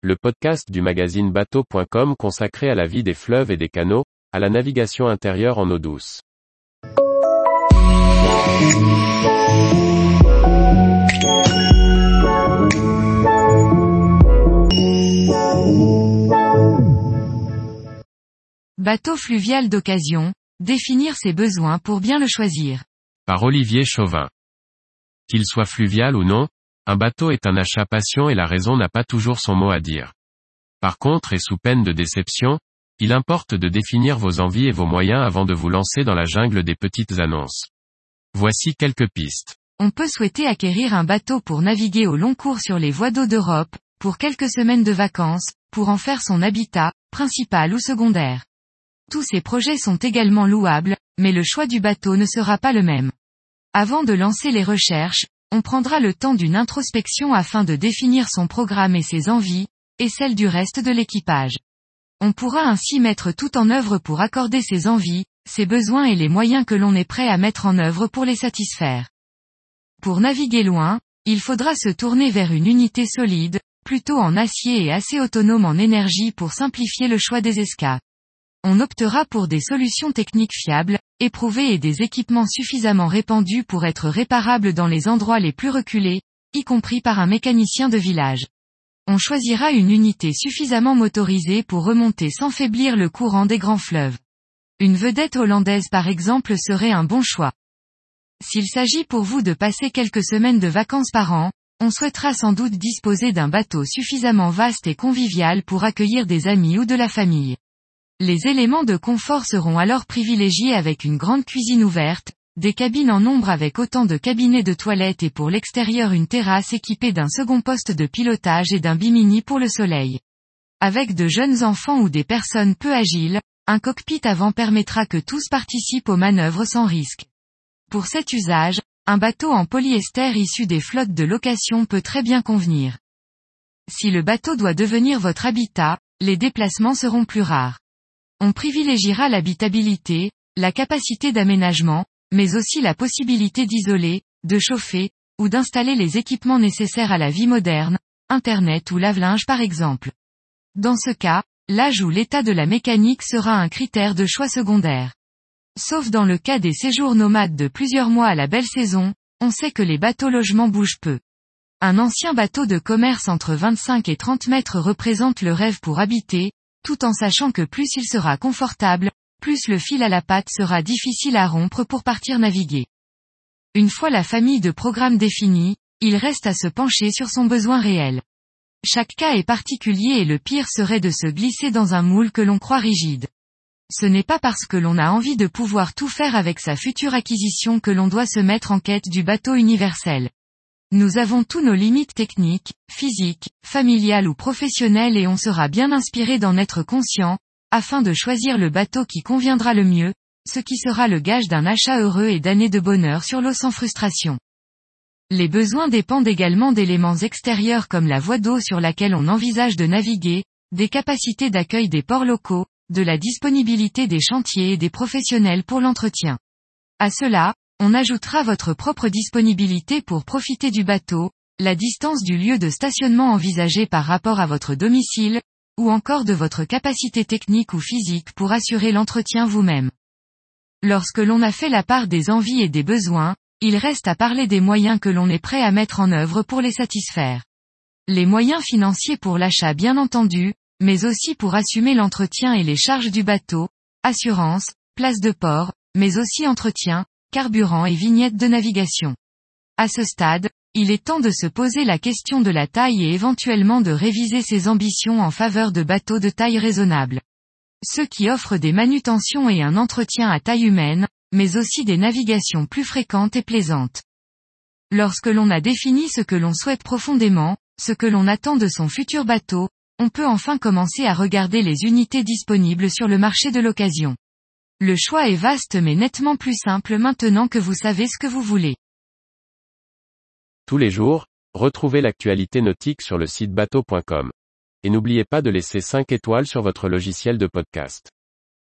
le podcast du magazine bateau.com consacré à la vie des fleuves et des canaux, à la navigation intérieure en eau douce. Bateau fluvial d'occasion, définir ses besoins pour bien le choisir. Par Olivier Chauvin. Qu'il soit fluvial ou non, un bateau est un achat passion et la raison n'a pas toujours son mot à dire. Par contre et sous peine de déception, il importe de définir vos envies et vos moyens avant de vous lancer dans la jungle des petites annonces. Voici quelques pistes. On peut souhaiter acquérir un bateau pour naviguer au long cours sur les voies d'eau d'Europe, pour quelques semaines de vacances, pour en faire son habitat, principal ou secondaire. Tous ces projets sont également louables, mais le choix du bateau ne sera pas le même. Avant de lancer les recherches, on prendra le temps d'une introspection afin de définir son programme et ses envies, et celles du reste de l'équipage. On pourra ainsi mettre tout en œuvre pour accorder ses envies, ses besoins et les moyens que l'on est prêt à mettre en œuvre pour les satisfaire. Pour naviguer loin, il faudra se tourner vers une unité solide, plutôt en acier et assez autonome en énergie pour simplifier le choix des escapes. On optera pour des solutions techniques fiables, éprouvées et des équipements suffisamment répandus pour être réparables dans les endroits les plus reculés, y compris par un mécanicien de village. On choisira une unité suffisamment motorisée pour remonter sans faiblir le courant des grands fleuves. Une vedette hollandaise par exemple serait un bon choix. S'il s'agit pour vous de passer quelques semaines de vacances par an, on souhaitera sans doute disposer d'un bateau suffisamment vaste et convivial pour accueillir des amis ou de la famille. Les éléments de confort seront alors privilégiés avec une grande cuisine ouverte, des cabines en nombre avec autant de cabinets de toilettes et pour l'extérieur une terrasse équipée d'un second poste de pilotage et d'un bimini pour le soleil. Avec de jeunes enfants ou des personnes peu agiles, un cockpit avant permettra que tous participent aux manœuvres sans risque. Pour cet usage, un bateau en polyester issu des flottes de location peut très bien convenir. Si le bateau doit devenir votre habitat, les déplacements seront plus rares. On privilégiera l'habitabilité, la capacité d'aménagement, mais aussi la possibilité d'isoler, de chauffer, ou d'installer les équipements nécessaires à la vie moderne, Internet ou lave-linge par exemple. Dans ce cas, l'âge ou l'état de la mécanique sera un critère de choix secondaire. Sauf dans le cas des séjours nomades de plusieurs mois à la belle saison, on sait que les bateaux logements bougent peu. Un ancien bateau de commerce entre 25 et 30 mètres représente le rêve pour habiter, tout en sachant que plus il sera confortable, plus le fil à la patte sera difficile à rompre pour partir naviguer. Une fois la famille de programmes définie, il reste à se pencher sur son besoin réel. Chaque cas est particulier et le pire serait de se glisser dans un moule que l'on croit rigide. Ce n'est pas parce que l'on a envie de pouvoir tout faire avec sa future acquisition que l'on doit se mettre en quête du bateau universel. Nous avons tous nos limites techniques, physiques, familiales ou professionnelles et on sera bien inspiré d'en être conscient, afin de choisir le bateau qui conviendra le mieux, ce qui sera le gage d'un achat heureux et d'années de bonheur sur l'eau sans frustration. Les besoins dépendent également d'éléments extérieurs comme la voie d'eau sur laquelle on envisage de naviguer, des capacités d'accueil des ports locaux, de la disponibilité des chantiers et des professionnels pour l'entretien. À cela, on ajoutera votre propre disponibilité pour profiter du bateau, la distance du lieu de stationnement envisagé par rapport à votre domicile, ou encore de votre capacité technique ou physique pour assurer l'entretien vous-même. Lorsque l'on a fait la part des envies et des besoins, il reste à parler des moyens que l'on est prêt à mettre en œuvre pour les satisfaire. Les moyens financiers pour l'achat bien entendu, mais aussi pour assumer l'entretien et les charges du bateau, assurance, place de port, mais aussi entretien, carburant et vignettes de navigation. À ce stade, il est temps de se poser la question de la taille et éventuellement de réviser ses ambitions en faveur de bateaux de taille raisonnable. Ceux qui offrent des manutentions et un entretien à taille humaine, mais aussi des navigations plus fréquentes et plaisantes. Lorsque l'on a défini ce que l'on souhaite profondément, ce que l'on attend de son futur bateau, on peut enfin commencer à regarder les unités disponibles sur le marché de l'occasion. Le choix est vaste mais nettement plus simple maintenant que vous savez ce que vous voulez. Tous les jours, retrouvez l'actualité nautique sur le site bateau.com. Et n'oubliez pas de laisser 5 étoiles sur votre logiciel de podcast.